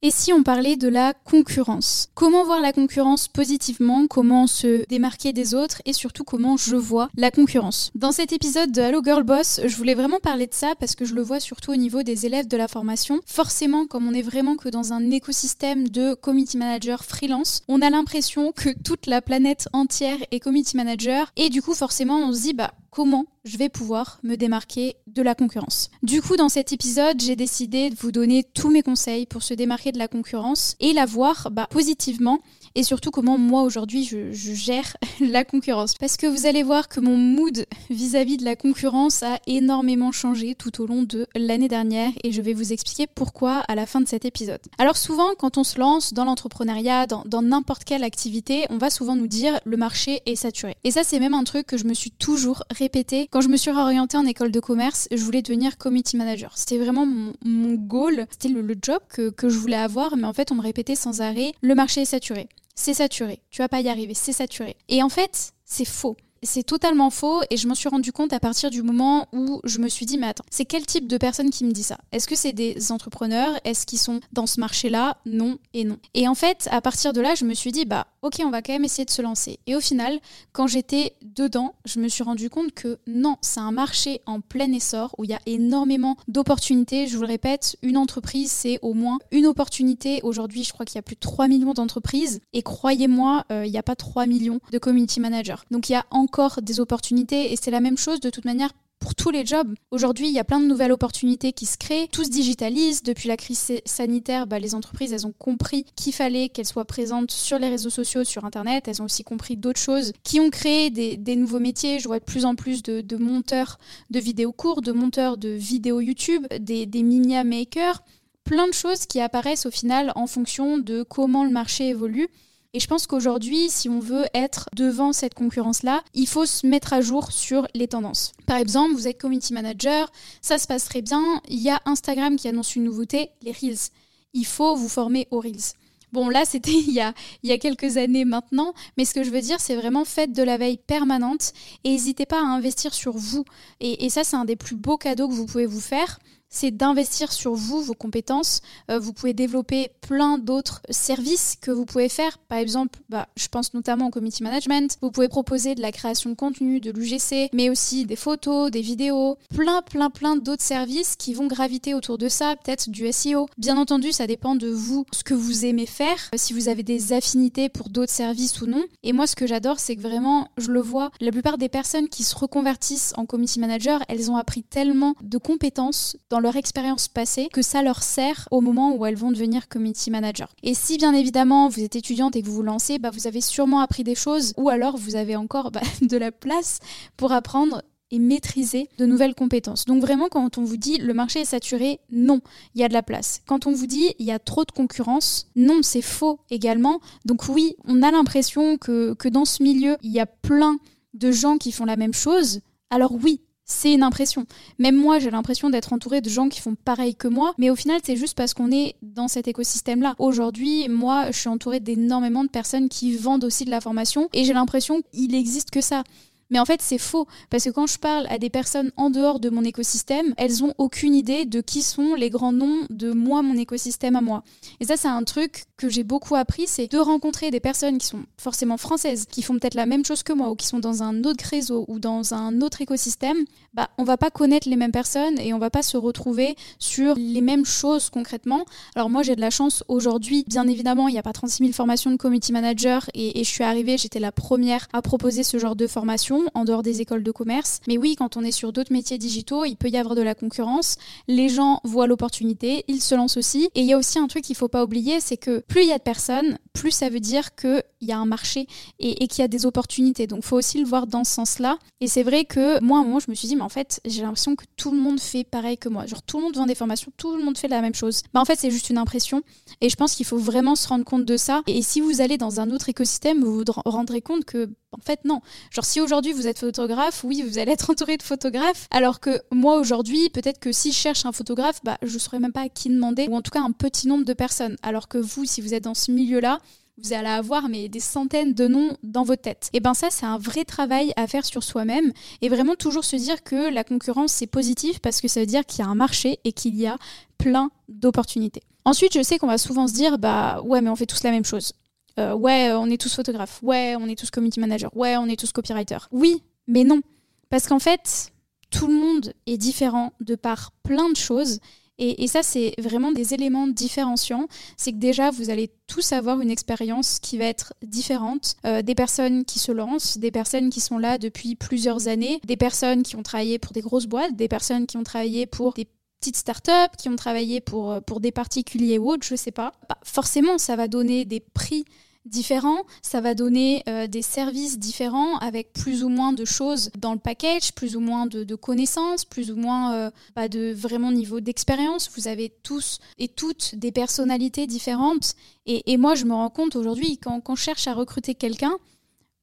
Et si on parlait de la concurrence? Comment voir la concurrence positivement? Comment se démarquer des autres? Et surtout comment je vois la concurrence? Dans cet épisode de Hello Girl Boss, je voulais vraiment parler de ça parce que je le vois surtout au niveau des élèves de la formation. Forcément, comme on est vraiment que dans un écosystème de community manager freelance, on a l'impression que toute la planète entière est community manager et du coup forcément on se dit bah comment je vais pouvoir me démarquer de la concurrence. Du coup, dans cet épisode, j'ai décidé de vous donner tous mes conseils pour se démarquer de la concurrence et la voir bah, positivement et surtout comment moi aujourd'hui je, gère la concurrence. Parce que vous allez voir que mon mood vis-à-vis de la concurrence a énormément changé tout au long de l'année dernière et je vais vous expliquer pourquoi à la fin de cet épisode. Alors souvent quand on se lance dans l'entrepreneuriat, dans n'importe quelle activité, on va souvent nous dire le marché est saturé. Et ça c'est même un truc que je me suis toujours répété. Quand je me suis réorientée en école de commerce, je voulais devenir committee manager. C'était vraiment mon, goal, c'était le, job que, que je voulais avoir, mais en fait on me répétait sans arrêt le marché est saturé c'est saturé, tu vas pas y arriver, c'est saturé. Et en fait, c'est faux. C'est totalement faux et je m'en suis rendu compte à partir du moment où je me suis dit mais attends, c'est quel type de personne qui me dit ça? Est-ce que c'est des entrepreneurs? Est-ce qu'ils sont dans ce marché-là? Non et non. Et en fait, à partir de là, je me suis dit bah ok, on va quand même essayer de se lancer. Et au final, quand j'étais dedans, je me suis rendu compte que non, c'est un marché en plein essor où il y a énormément d'opportunités. Je vous le répète, une entreprise, c'est au moins une opportunité. Aujourd'hui, je crois qu'il y a plus de 3 millions d'entreprises. Et croyez-moi, euh, il n'y a pas 3 millions de community managers. Donc il y a encore des opportunités et c'est la même chose de toute manière pour tous les jobs. Aujourd'hui, il y a plein de nouvelles opportunités qui se créent, tout se digitalise. Depuis la crise sanitaire, bah, les entreprises, elles ont compris qu'il fallait qu'elles soient présentes sur les réseaux sociaux, sur Internet. Elles ont aussi compris d'autres choses qui ont créé des, nouveaux métiers. Je vois de plus en plus de, monteurs de vidéos courtes, de monteurs de vidéos YouTube, des, des media makers plein de choses qui apparaissent au final en fonction de comment le marché évolue. Et je pense qu'aujourd'hui, si on veut être devant cette concurrence-là, il faut se mettre à jour sur les tendances. Par exemple, vous êtes community manager, ça se passe très bien, il y a Instagram qui annonce une nouveauté, les Reels. Il faut vous former aux Reels. Bon, là, c'était il, y a, il y a quelques années maintenant, mais ce que je veux dire, c'est vraiment faites de la veille permanente et n'hésitez pas à investir sur vous. Et, et ça, c'est un des plus beaux cadeaux que vous pouvez vous faire c'est d'investir sur vous, vos compétences. Euh, vous pouvez développer plein d'autres services que vous pouvez faire. Par exemple, bah, je pense notamment au community management. Vous pouvez proposer de la création de contenu, de l'UGC, mais aussi des photos, des vidéos, plein, plein, plein d'autres services qui vont graviter autour de ça, peut-être du SEO. Bien entendu, ça dépend de vous, ce que vous aimez faire, si vous avez des affinités pour d'autres services ou non. Et moi, ce que j'adore, c'est que vraiment, je le vois, la plupart des personnes qui se reconvertissent en community manager, elles ont appris tellement de compétences dans leur expérience passée que ça leur sert au moment où elles vont devenir community manager. Et si bien évidemment vous êtes étudiante et que vous vous lancez, bah, vous avez sûrement appris des choses ou alors vous avez encore bah, de la place pour apprendre et maîtriser de nouvelles compétences. Donc vraiment, quand on vous dit le marché est saturé, non, il y a de la place. Quand on vous dit il y a trop de concurrence, non, c'est faux également. Donc oui, on a l'impression que, que dans ce milieu, il y a plein de gens qui font la même chose. Alors oui, c'est une impression. Même moi, j'ai l'impression d'être entourée de gens qui font pareil que moi, mais au final, c'est juste parce qu'on est dans cet écosystème-là. Aujourd'hui, moi, je suis entourée d'énormément de personnes qui vendent aussi de la formation, et j'ai l'impression qu'il n'existe que ça. Mais en fait, c'est faux. Parce que quand je parle à des personnes en dehors de mon écosystème, elles ont aucune idée de qui sont les grands noms de moi, mon écosystème à moi. Et ça, c'est un truc que j'ai beaucoup appris, c'est de rencontrer des personnes qui sont forcément françaises, qui font peut-être la même chose que moi, ou qui sont dans un autre réseau ou dans un autre écosystème. Bah, on va pas connaître les mêmes personnes et on va pas se retrouver sur les mêmes choses concrètement. Alors moi, j'ai de la chance aujourd'hui. Bien évidemment, il n'y a pas 36 000 formations de community manager et, et je suis arrivée, j'étais la première à proposer ce genre de formation en dehors des écoles de commerce. Mais oui, quand on est sur d'autres métiers digitaux, il peut y avoir de la concurrence. Les gens voient l'opportunité, ils se lancent aussi. Et il y a aussi un truc qu'il faut pas oublier, c'est que plus il y a de personnes, plus ça veut dire qu'il y a un marché et, qu'il y a des opportunités. Donc faut aussi le voir dans ce sens-là. Et c'est vrai que moi, à un moment, je me suis dit, mais en fait, j'ai l'impression que tout le monde fait pareil que moi. Genre tout le monde vend des formations, tout le monde fait la même chose. Bah, en fait, c'est juste une impression. Et je pense qu'il faut vraiment se rendre compte de ça. Et si vous allez dans un autre écosystème, vous vous rendrez compte que, en fait, non. Genre si aujourd'hui vous êtes photographe, oui, vous allez être entouré de photographes. Alors que moi aujourd'hui, peut-être que si je cherche un photographe, bah, je ne saurais même pas à qui demander, ou en tout cas un petit nombre de personnes. Alors que vous, si vous êtes dans ce milieu-là, vous allez avoir mais des centaines de noms dans votre tête. Et ben ça c'est un vrai travail à faire sur soi-même et vraiment toujours se dire que la concurrence c'est positif parce que ça veut dire qu'il y a un marché et qu'il y a plein d'opportunités. Ensuite, je sais qu'on va souvent se dire bah ouais mais on fait tous la même chose. Euh, ouais, on est tous photographes. Ouais, on est tous community manager. Ouais, on est tous copywriter. Oui, mais non. Parce qu'en fait, tout le monde est différent de par plein de choses et, ça, c'est vraiment des éléments différenciants. C'est que déjà, vous allez tous avoir une expérience qui va être différente. Euh, des personnes qui se lancent, des personnes qui sont là depuis plusieurs années, des personnes qui ont travaillé pour des grosses boîtes, des personnes qui ont travaillé pour des petites startups, qui ont travaillé pour, euh, pour des particuliers ou autres, je sais pas. Forcément, ça va donner des prix différents, ça va donner euh, des services différents avec plus ou moins de choses dans le package, plus ou moins de, connaissances, plus ou moins euh, pas de vraiment niveau d'expérience. Vous avez tous et toutes des personnalités différentes. Et, moi, je me rends compte aujourd'hui, quand, quand, je cherche à recruter quelqu'un,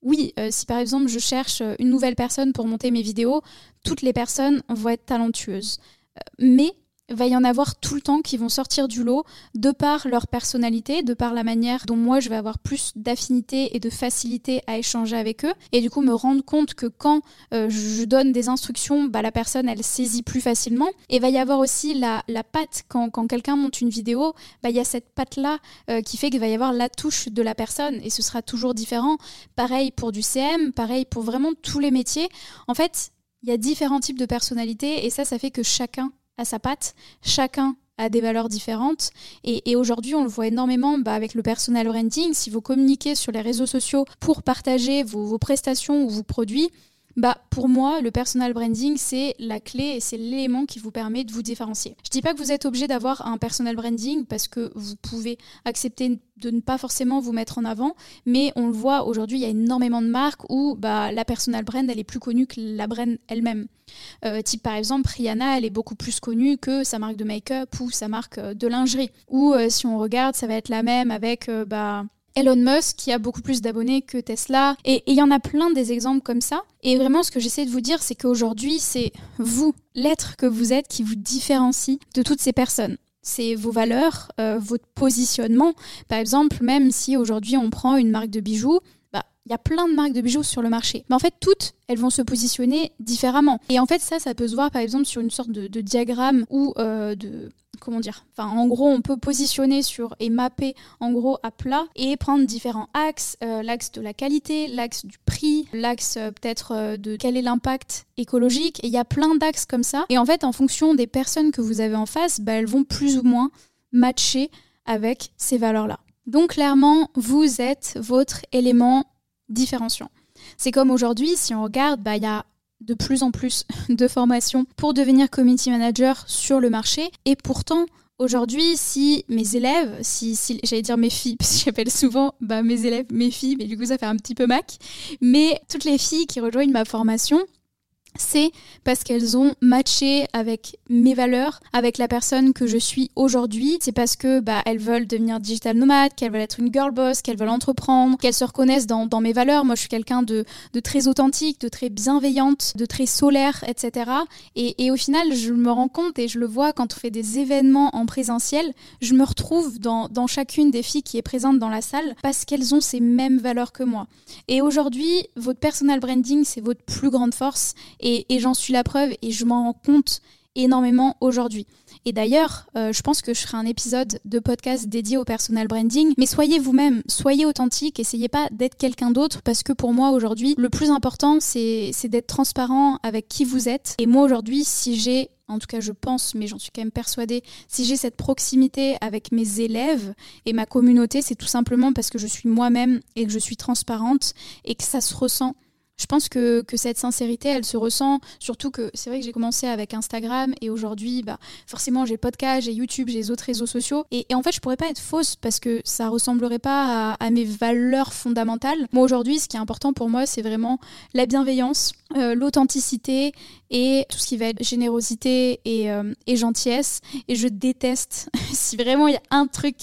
oui, euh, si par exemple je cherche une nouvelle personne pour monter mes vidéos, toutes les personnes vont être talentueuses. mais va y en avoir tout le temps qui vont sortir du lot de par leur personnalité, de par la manière dont moi je vais avoir plus d'affinité et de facilité à échanger avec eux et du coup me rendre compte que quand euh, je donne des instructions, bah, la personne elle saisit plus facilement et va y avoir aussi la, la patte quand, quand quelqu'un monte une vidéo, bah, il y a cette patte là euh, qui fait qu'il va y avoir la touche de la personne et ce sera toujours différent. Pareil pour du CM, pareil pour vraiment tous les métiers. En fait, il y a différents types de personnalités et ça, ça fait que chacun à sa patte. Chacun a des valeurs différentes. Et, aujourd'hui, on le voit énormément bah, avec le personal branding. Si vous communiquez sur les réseaux sociaux pour partager vos, vos prestations ou vos produits, bah, pour moi, le personal branding, c'est la clé et c'est l'élément qui vous permet de vous différencier. Je dis pas que vous êtes obligé d'avoir un personal branding parce que vous pouvez accepter de ne pas forcément vous mettre en avant, mais on le voit aujourd'hui, il y a énormément de marques où bah, la personal brand, elle est plus connue que la brand elle-même. Euh, type par exemple, Rihanna, elle est beaucoup plus connue que sa marque de make-up ou sa marque euh, de lingerie. Ou euh, si on regarde, ça va être la même avec bah, Elon Musk qui a beaucoup plus d'abonnés que Tesla. Et il y en a plein des exemples comme ça. Et vraiment, ce que j'essaie de vous dire, c'est qu'aujourd'hui, c'est vous, l'être que vous êtes, qui vous différencie de toutes ces personnes. C'est vos valeurs, euh, votre positionnement. Par exemple, même si aujourd'hui on prend une marque de bijoux, bah, il y a plein de marques de bijoux sur le marché. Mais en fait, toutes, elles vont se positionner différemment. Et en fait, ça, ça peut se voir par exemple sur une sorte de, diagramme ou euh, de comment dire Enfin, en gros, on peut positionner sur et mapper en gros à plat et prendre différents axes, euh, l'axe de la qualité, l'axe du prix, l'axe euh, peut-être de quel est l'impact écologique. Et il y a plein d'axes comme ça. Et en fait, en fonction des personnes que vous avez en face, bah, elles vont plus ou moins matcher avec ces valeurs-là. Donc clairement, vous êtes votre élément différenciant. C'est comme aujourd'hui, si on regarde, bah, il y a de plus en plus de formations pour devenir community manager sur le marché. Et pourtant, Aujourd'hui, si mes élèves, si, j'allais dire mes filles, parce que j'appelle souvent bah, mes élèves mes filles, mais du coup ça fait un petit peu mac, mais toutes les filles qui rejoignent ma formation, c'est parce qu'elles ont matché avec mes valeurs, avec la personne que je suis aujourd'hui. C'est parce que bah, elles veulent devenir digital nomade, qu'elles veulent être une girl boss, qu'elles veulent entreprendre, qu'elles se reconnaissent dans, mes valeurs. Moi, je suis quelqu'un de, très authentique, de très bienveillante, de très solaire, etc. Et, au final, je me rends compte et je le vois quand on fait des événements en présentiel, je me retrouve dans, chacune des filles qui est présente dans la salle parce qu'elles ont ces mêmes valeurs que moi. Et aujourd'hui, votre personal branding, c'est votre plus grande force. J'en suis la preuve et je m'en rends compte énormément aujourd'hui. Et d'ailleurs, euh, je pense que je ferai un épisode de podcast dédié au personal branding. Mais soyez vous-même, soyez authentique, essayez pas d'être quelqu'un d'autre parce que pour moi aujourd'hui, le plus important, c'est d'être transparent avec qui vous êtes. Et moi aujourd'hui, si j'ai en tout cas je pense, mais j'en suis quand même persuadée, si j'ai cette proximité avec mes élèves et ma communauté, c'est tout simplement parce que je suis moi-même et que je suis transparente et que ça se ressent je pense que, cette sincérité, elle se ressent, surtout que c'est vrai que j'ai commencé avec Instagram et aujourd'hui, bah, forcément, j'ai podcast, j'ai YouTube, j'ai les autres réseaux sociaux. Et, en fait, je pourrais pas être fausse parce que ça ressemblerait pas à, mes valeurs fondamentales. Moi, aujourd'hui, ce qui est important pour moi, c'est vraiment la bienveillance, euh, l'authenticité et tout ce qui va être générosité et, euh, gentillesse. Et je déteste, si vraiment il y a un truc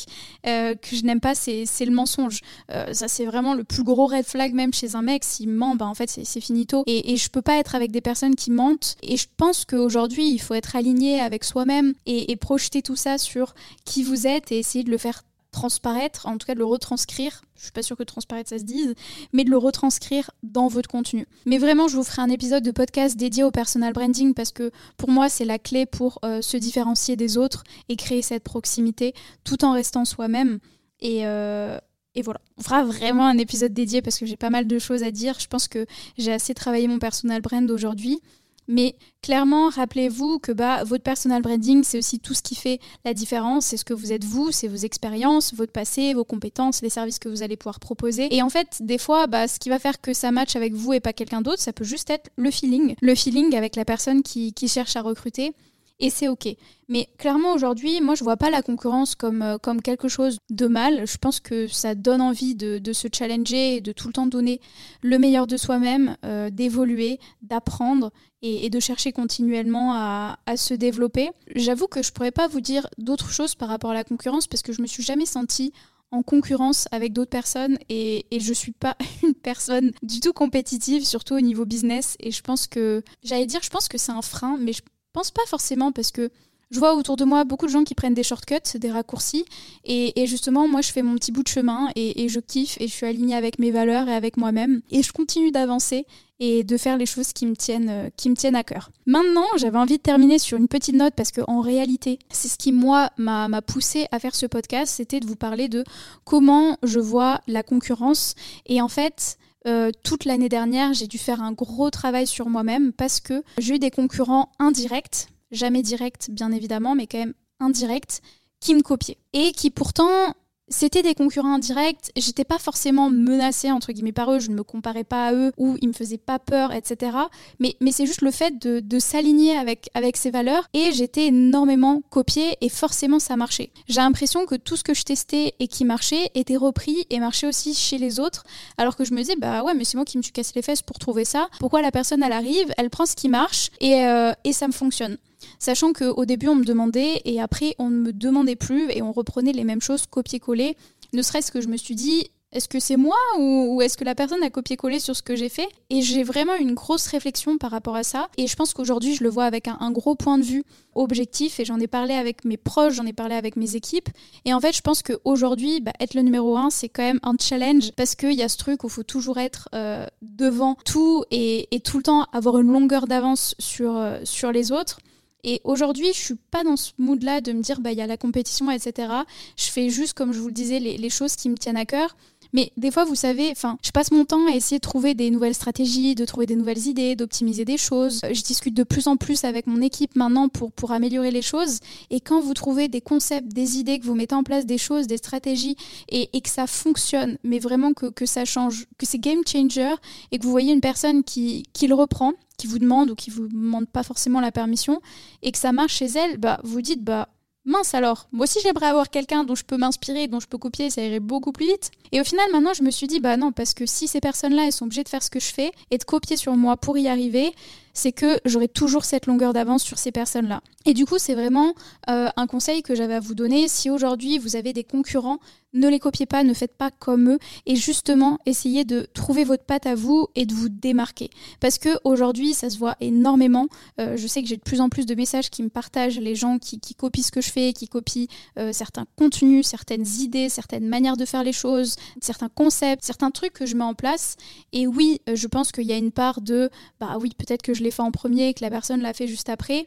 euh, que je n'aime pas, c'est le mensonge. ça, c'est vraiment le plus gros red flag, même chez un mec. S'il ment, bah, en fait, c'est finito. Et, et je peux pas être avec des personnes qui mentent. Et je pense qu'aujourd'hui, il faut être aligné avec soi-même et, projeter tout ça sur qui vous êtes et essayer de le faire transparaître, en tout cas de le retranscrire. Je suis pas sûre que transparaître ça se dise, mais de le retranscrire dans votre contenu. Mais vraiment, je vous ferai un épisode de podcast dédié au personal branding parce que pour moi, c'est la clé pour euh, se différencier des autres et créer cette proximité tout en restant soi-même. Et, euh, et voilà, on fera vraiment un épisode dédié parce que j'ai pas mal de choses à dire. Je pense que j'ai assez travaillé mon personal brand aujourd'hui. Mais clairement, rappelez-vous que bah, votre personal branding, c'est aussi tout ce qui fait la différence. C'est ce que vous êtes vous, c'est vos expériences, votre passé, vos compétences, les services que vous allez pouvoir proposer. Et en fait, des fois, bah, ce qui va faire que ça matche avec vous et pas quelqu'un d'autre, ça peut juste être le feeling. Le feeling avec la personne qui, qui cherche à recruter et c'est ok. Mais clairement aujourd'hui, moi je vois pas la concurrence comme, euh, quelque chose de mal. Je pense que ça donne envie de, se challenger et de tout le temps donner le meilleur de soi-même, euh, d'évoluer, d'apprendre et, de chercher continuellement à, à se développer. J'avoue que je pourrais pas vous dire d'autres choses par rapport à la concurrence parce que je me suis jamais sentie en concurrence avec d'autres personnes et, et je suis pas une personne du tout compétitive, surtout au niveau business. Et je pense que, j'allais dire, je pense que c'est un frein, mais je pense pas forcément parce que je vois autour de moi beaucoup de gens qui prennent des shortcuts, des raccourcis. Et, justement, moi, je fais mon petit bout de chemin et, je kiffe et je suis alignée avec mes valeurs et avec moi-même. Et je continue d'avancer et de faire les choses qui me tiennent, euh, qui me tiennent à cœur. Maintenant, j'avais envie de terminer sur une petite note parce qu'en réalité, c'est ce qui, moi, m'a poussé à faire ce podcast, c'était de vous parler de comment je vois la concurrence. Et en fait, euh, toute l'année dernière, j'ai dû faire un gros travail sur moi-même parce que j'ai eu des concurrents indirects, jamais directs bien évidemment, mais quand même indirects, qui me copiaient. Et qui pourtant c'était des concurrents indirects, j'étais pas forcément menacée entre guillemets par eux, je ne me comparais pas à eux ou ils me faisaient pas peur, etc. Mais, c'est juste le fait de, s'aligner avec, avec ces valeurs et j'étais énormément copiée et forcément ça marchait. J'ai l'impression que tout ce que je testais et qui marchait était repris et marchait aussi chez les autres alors que je me disais bah ouais mais c'est moi qui me suis cassé les fesses pour trouver ça. Pourquoi la personne elle arrive, elle prend ce qui marche et, euh, et ça me fonctionne. Sachant qu'au début, on me demandait et après, on ne me demandait plus et on reprenait les mêmes choses copier-coller. Ne serait-ce que je me suis dit, est-ce que c'est moi ou, est-ce que la personne a copié-collé sur ce que j'ai fait? Et j'ai vraiment une grosse réflexion par rapport à ça. Et je pense qu'aujourd'hui, je le vois avec un, gros point de vue objectif. Et j'en ai parlé avec mes proches, j'en ai parlé avec mes équipes. Et en fait, je pense qu'aujourd'hui, bah, être le numéro un, c'est quand même un challenge parce qu'il y a ce truc où il faut toujours être euh, devant tout et, tout le temps avoir une longueur d'avance sur, euh, sur les autres. Et aujourd'hui, je suis pas dans ce mood-là de me dire, bah, il y a la compétition, etc. Je fais juste, comme je vous le disais, les, choses qui me tiennent à cœur. Mais des fois, vous savez, enfin, je passe mon temps à essayer de trouver des nouvelles stratégies, de trouver des nouvelles idées, d'optimiser des choses. Je discute de plus en plus avec mon équipe maintenant pour, pour améliorer les choses. Et quand vous trouvez des concepts, des idées, que vous mettez en place des choses, des stratégies et, et que ça fonctionne, mais vraiment que, que ça change, que c'est game changer et que vous voyez une personne qui, qui le reprend, qui vous demande ou qui vous demande pas forcément la permission et que ça marche chez elle, bah vous dites bah mince alors, moi aussi j'aimerais avoir quelqu'un dont je peux m'inspirer, dont je peux copier, ça irait beaucoup plus vite. Et au final, maintenant, je me suis dit, bah non, parce que si ces personnes-là, elles sont obligées de faire ce que je fais et de copier sur moi pour y arriver, c'est que j'aurai toujours cette longueur d'avance sur ces personnes-là. Et du coup, c'est vraiment euh, un conseil que j'avais à vous donner. Si aujourd'hui vous avez des concurrents, ne les copiez pas, ne faites pas comme eux, et justement essayez de trouver votre patte à vous et de vous démarquer. Parce que aujourd'hui, ça se voit énormément. Euh, je sais que j'ai de plus en plus de messages qui me partagent, les gens qui, copient ce que je fais, qui copient euh, certains contenus, certaines idées, certaines manières de faire les choses, certains concepts, certains trucs que je mets en place. Et oui, je pense qu'il y a une part de, bah oui, peut-être que je l'ai fait en premier et que la personne l'a fait juste après.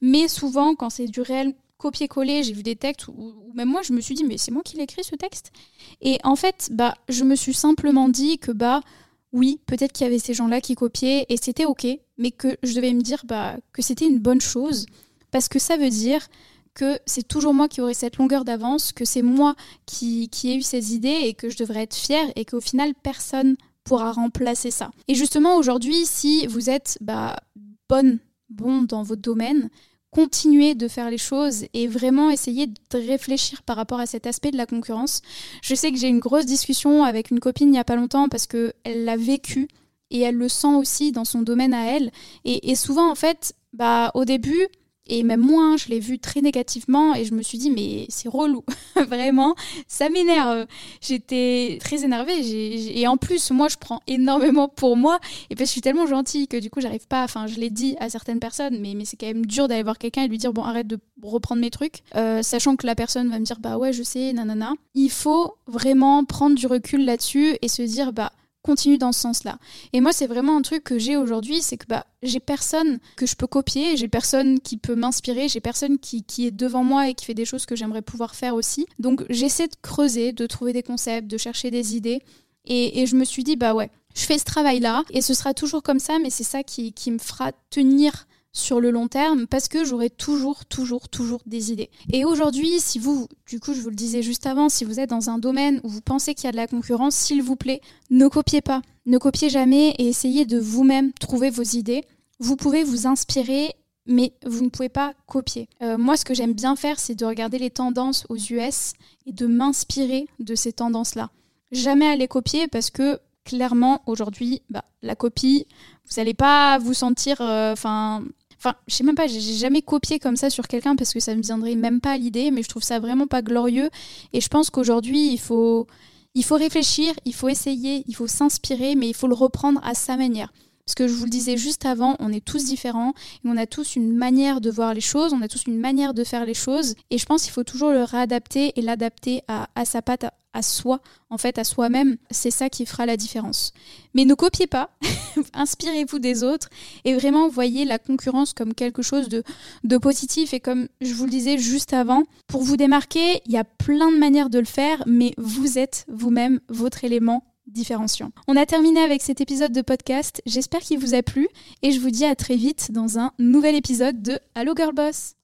Mais souvent, quand c'est du réel copier-coller, j'ai vu des textes où, même moi je me suis dit mais c'est moi qui l'ai écrit ce texte? Et en fait, bah je me suis simplement dit que bah oui, peut-être qu'il y avait ces gens-là qui copiaient et c'était OK, mais que je devais me dire bah que c'était une bonne chose parce que ça veut dire que c'est toujours moi qui aurai cette longueur d'avance, que c'est moi qui, qui ai eu ces idées et que je devrais être fière et qu'au final personne pourra remplacer ça. Et justement aujourd'hui, si vous êtes bah, bonne, bon dans votre domaine, continuez de faire les choses et vraiment essayer de réfléchir par rapport à cet aspect de la concurrence. Je sais que j'ai une grosse discussion avec une copine il n'y a pas longtemps parce qu'elle l'a vécu et elle le sent aussi dans son domaine à elle. Et, souvent, en fait, bah, au début, Et même moi, je l'ai vu très négativement et je me suis dit, mais c'est relou, vraiment, ça m'énerve. J'étais très énervée et en plus, moi, je prends énormément pour moi et puis je suis tellement gentille que du coup, j'arrive pas, enfin, je l'ai dit à certaines personnes, mais, mais c'est quand même dur d'aller voir quelqu'un et lui dire, bon, arrête de reprendre mes trucs, euh, sachant que la personne va me dire, bah ouais, je sais, nanana. Il faut vraiment prendre du recul là-dessus et se dire, bah, continue dans ce sens-là. Et moi, c'est vraiment un truc que j'ai aujourd'hui, c'est que bah, j'ai personne que je peux copier, j'ai personne qui peut m'inspirer, j'ai personne qui, qui, est devant moi et qui fait des choses que j'aimerais pouvoir faire aussi. Donc j'essaie de creuser, de trouver des concepts, de chercher des idées. Et, et je me suis dit, bah ouais, je fais ce travail-là et ce sera toujours comme ça, mais c'est ça qui, qui me fera tenir sur le long terme parce que j'aurai toujours, toujours, toujours des idées. Et aujourd'hui, si vous, du coup, je vous le disais juste avant, si vous êtes dans un domaine où vous pensez qu'il y a de la concurrence, s'il vous plaît, ne copiez pas. Ne copiez jamais et essayez de vous-même trouver vos idées. Vous pouvez vous inspirer mais vous ne pouvez pas copier. Euh, moi, ce que j'aime bien faire, c'est de regarder les tendances aux US et de m'inspirer de ces tendances-là. Jamais à les copier parce que clairement, aujourd'hui, bah, la copie, vous n'allez pas vous sentir, euh, enfin, je sais même pas, j'ai jamais copié comme ça sur quelqu'un parce que ça me viendrait même pas à l'idée, mais je trouve ça vraiment pas glorieux. Et je pense qu'aujourd'hui, il faut, il faut réfléchir, il faut essayer, il faut s'inspirer, mais il faut le reprendre à sa manière. Parce que je vous le disais juste avant, on est tous différents et on a tous une manière de voir les choses, on a tous une manière de faire les choses. Et je pense qu'il faut toujours le réadapter et l'adapter à, sa patte, à soi, en fait, à soi-même. C'est ça qui fera la différence. Mais ne copiez pas, inspirez-vous des autres et vraiment voyez la concurrence comme quelque chose de, de positif. Et comme je vous le disais juste avant, pour vous démarquer, il y a plein de manières de le faire, mais vous êtes vous-même votre élément différenciant. On a terminé avec cet épisode de podcast. J'espère qu'il vous a plu et je vous dis à très vite dans un nouvel épisode de Allo Girl Boss.